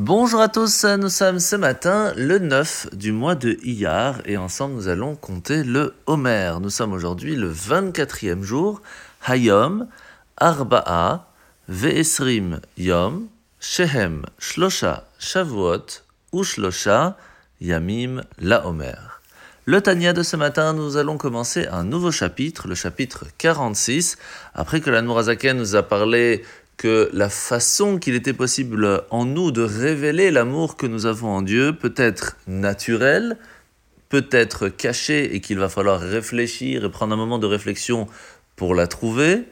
Bonjour à tous, nous sommes ce matin le 9 du mois de Iyar et ensemble nous allons compter le Homer. Nous sommes aujourd'hui le 24e jour, Hayom, Arba'a, Ve'esrim Yom, Shehem, Shlosha, Shavuot, Ushlosha, Yamim, La Homer. Le Tania de ce matin, nous allons commencer un nouveau chapitre, le chapitre 46. Après que la Nourazaken nous a parlé que la façon qu'il était possible en nous de révéler l'amour que nous avons en Dieu peut être naturelle, peut être cachée et qu'il va falloir réfléchir et prendre un moment de réflexion pour la trouver.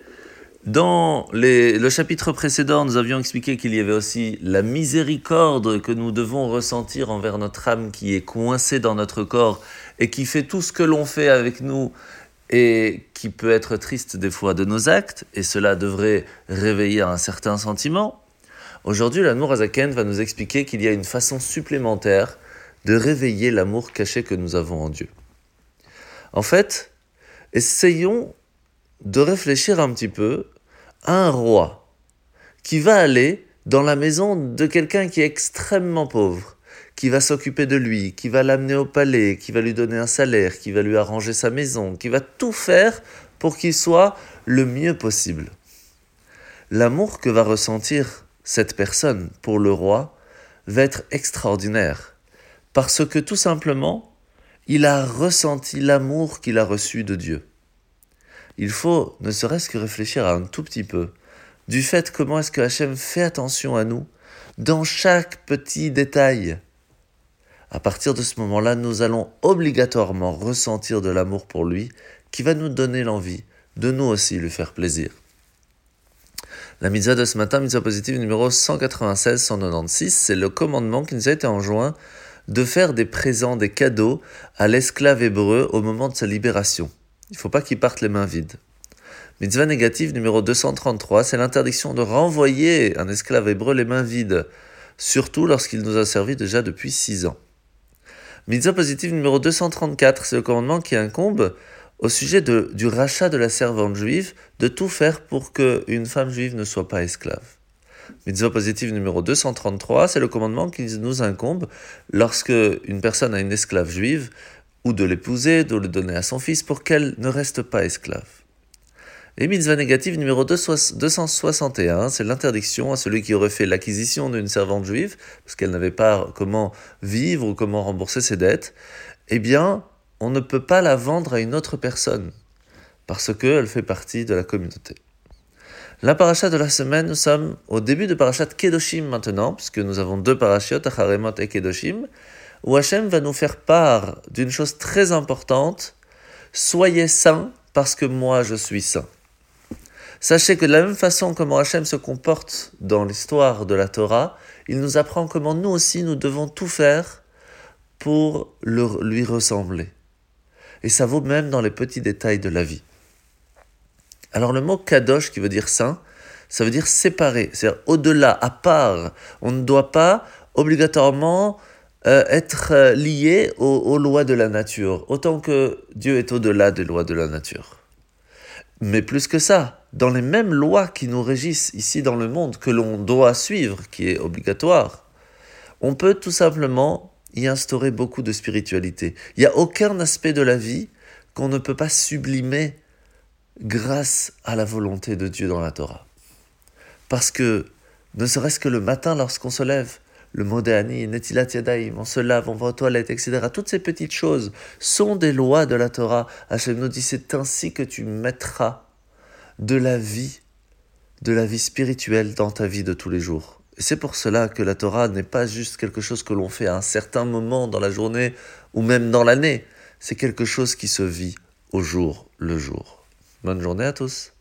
Dans le chapitre précédent, nous avions expliqué qu'il y avait aussi la miséricorde que nous devons ressentir envers notre âme qui est coincée dans notre corps et qui fait tout ce que l'on fait avec nous et qui peut être triste des fois de nos actes, et cela devrait réveiller un certain sentiment. Aujourd'hui, l'amour Azaken va nous expliquer qu'il y a une façon supplémentaire de réveiller l'amour caché que nous avons en Dieu. En fait, essayons de réfléchir un petit peu à un roi qui va aller dans la maison de quelqu'un qui est extrêmement pauvre qui va s'occuper de lui, qui va l'amener au palais, qui va lui donner un salaire, qui va lui arranger sa maison, qui va tout faire pour qu'il soit le mieux possible. L'amour que va ressentir cette personne pour le roi va être extraordinaire, parce que tout simplement, il a ressenti l'amour qu'il a reçu de Dieu. Il faut ne serait-ce que réfléchir à un tout petit peu du fait comment est-ce que Hachem fait attention à nous dans chaque petit détail à partir de ce moment-là, nous allons obligatoirement ressentir de l'amour pour lui qui va nous donner l'envie de nous aussi lui faire plaisir. La mitzvah de ce matin, mitzvah positive numéro 196-196, c'est le commandement qui nous a été enjoint de faire des présents, des cadeaux à l'esclave hébreu au moment de sa libération. Il ne faut pas qu'il parte les mains vides. Mitzvah négative numéro 233, c'est l'interdiction de renvoyer un esclave hébreu les mains vides, surtout lorsqu'il nous a servi déjà depuis six ans. Mitzvah positive numéro 234, c'est le commandement qui incombe au sujet du rachat de la servante juive, de tout faire pour qu'une femme juive ne soit pas esclave. Mitzvah positive numéro 233, c'est le commandement qui nous incombe lorsque une personne a une esclave juive, ou de l'épouser, de le donner à son fils pour qu'elle ne reste pas esclave. Et mitzvah négative numéro 261, c'est l'interdiction à celui qui aurait fait l'acquisition d'une servante juive, parce qu'elle n'avait pas comment vivre ou comment rembourser ses dettes, eh bien, on ne peut pas la vendre à une autre personne, parce qu'elle fait partie de la communauté. La paracha de la semaine, nous sommes au début de parachat Kedoshim maintenant, puisque nous avons deux parachiotes, Acharemot et Kedoshim, où Hachem va nous faire part d'une chose très importante, soyez saints parce que moi je suis saint. Sachez que de la même façon comment Hachem se comporte dans l'histoire de la Torah, il nous apprend comment nous aussi nous devons tout faire pour lui ressembler. Et ça vaut même dans les petits détails de la vie. Alors le mot kadosh qui veut dire saint, ça veut dire séparé, c'est-à-dire au-delà, à part. On ne doit pas obligatoirement euh, être euh, lié aux lois de la nature, autant que Dieu est au-delà des lois de la nature. Mais plus que ça, dans les mêmes lois qui nous régissent ici dans le monde, que l'on doit suivre, qui est obligatoire, on peut tout simplement y instaurer beaucoup de spiritualité. Il n'y a aucun aspect de la vie qu'on ne peut pas sublimer grâce à la volonté de Dieu dans la Torah. Parce que, ne serait-ce que le matin lorsqu'on se lève, le modéani, netilat yadaim, on se lave, on va aux toilettes, etc. Toutes ces petites choses sont des lois de la Torah. Hachem nous dit c'est ainsi que tu mettras de la vie, de la vie spirituelle dans ta vie de tous les jours. C'est pour cela que la Torah n'est pas juste quelque chose que l'on fait à un certain moment dans la journée ou même dans l'année. C'est quelque chose qui se vit au jour le jour. Bonne journée à tous.